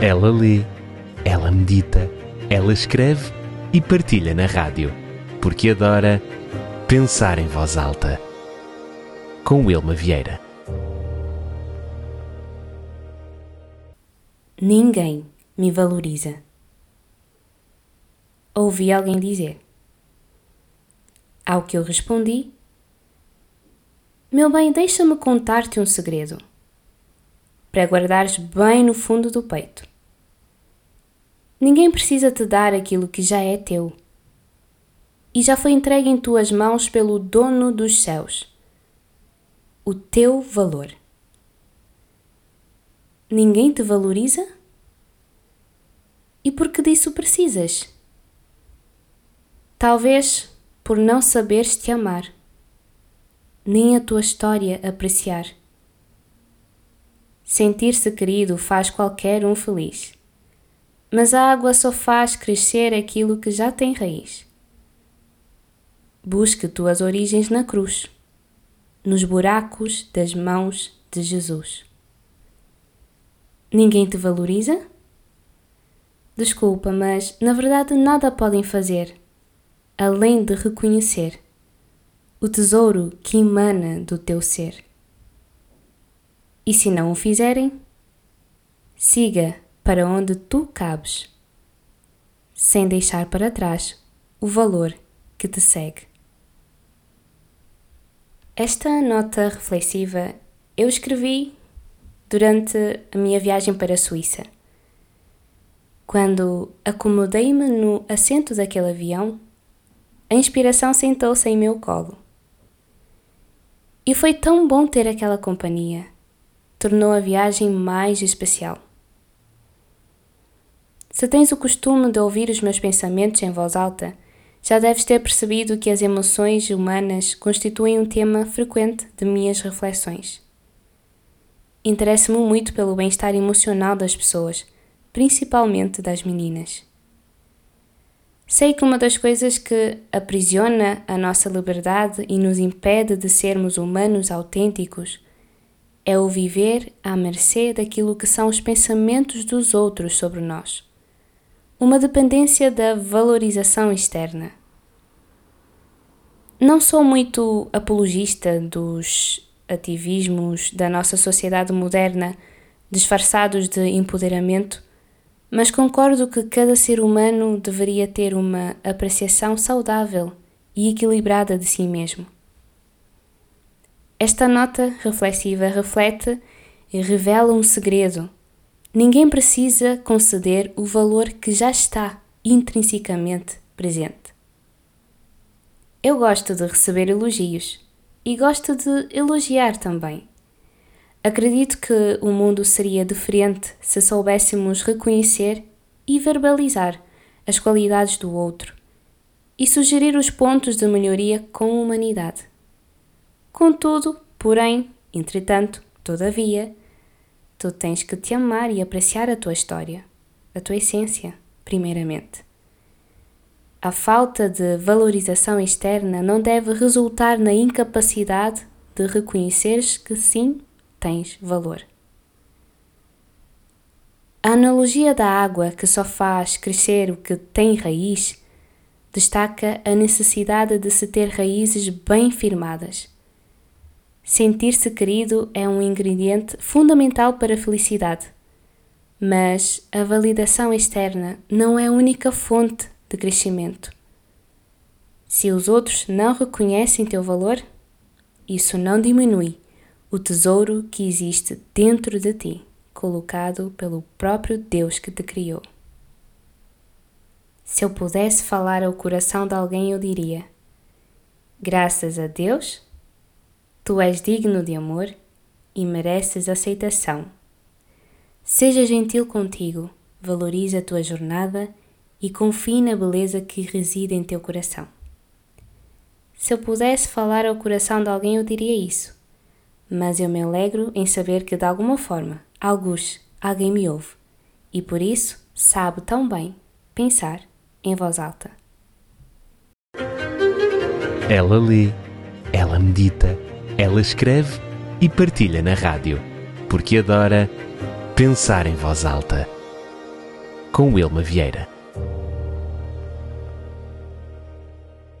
Ela lê, ela medita, ela escreve e partilha na rádio, porque adora pensar em voz alta. Com Wilma Vieira. Ninguém me valoriza. Ouvi alguém dizer. Ao que eu respondi: Meu bem, deixa-me contar-te um segredo para guardares bem no fundo do peito. Ninguém precisa te dar aquilo que já é teu e já foi entregue em tuas mãos pelo dono dos céus. O teu valor. Ninguém te valoriza? E por que disso precisas? Talvez por não saberes te amar, nem a tua história apreciar. Sentir-se querido faz qualquer um feliz. Mas a água só faz crescer aquilo que já tem raiz. Busque tuas origens na cruz, nos buracos das mãos de Jesus. Ninguém te valoriza? Desculpa, mas na verdade nada podem fazer além de reconhecer o tesouro que emana do teu ser. E se não o fizerem, siga para onde tu cabes, sem deixar para trás o valor que te segue. Esta nota reflexiva eu escrevi durante a minha viagem para a Suíça. Quando acomodei-me no assento daquele avião, a inspiração sentou-se em meu colo. E foi tão bom ter aquela companhia tornou a viagem mais especial. Se tens o costume de ouvir os meus pensamentos em voz alta, já deves ter percebido que as emoções humanas constituem um tema frequente de minhas reflexões. Interesso-me muito pelo bem-estar emocional das pessoas, principalmente das meninas. Sei que uma das coisas que aprisiona a nossa liberdade e nos impede de sermos humanos autênticos é o viver à mercê daquilo que são os pensamentos dos outros sobre nós. Uma dependência da valorização externa. Não sou muito apologista dos ativismos da nossa sociedade moderna disfarçados de empoderamento, mas concordo que cada ser humano deveria ter uma apreciação saudável e equilibrada de si mesmo. Esta nota reflexiva reflete e revela um segredo. Ninguém precisa conceder o valor que já está intrinsecamente presente. Eu gosto de receber elogios e gosto de elogiar também. Acredito que o mundo seria diferente se soubéssemos reconhecer e verbalizar as qualidades do outro e sugerir os pontos de melhoria com humanidade. Contudo, porém, entretanto, todavia, tu tens que te amar e apreciar a tua história, a tua essência, primeiramente. A falta de valorização externa não deve resultar na incapacidade de reconheceres que sim tens valor. A analogia da água que só faz crescer o que tem raiz destaca a necessidade de se ter raízes bem firmadas Sentir-se querido é um ingrediente fundamental para a felicidade. Mas a validação externa não é a única fonte de crescimento. Se os outros não reconhecem teu valor, isso não diminui o tesouro que existe dentro de ti, colocado pelo próprio Deus que te criou. Se eu pudesse falar ao coração de alguém, eu diria: Graças a Deus Tu és digno de amor e mereces aceitação. Seja gentil contigo, valorize a tua jornada e confie na beleza que reside em teu coração. Se eu pudesse falar ao coração de alguém, eu diria isso, mas eu me alegro em saber que de alguma forma, alguns, alguém me ouve e por isso sabe tão bem pensar em voz alta. Ela lê, ela medita ela escreve e partilha na rádio, porque adora pensar em voz alta. Com Wilma Vieira.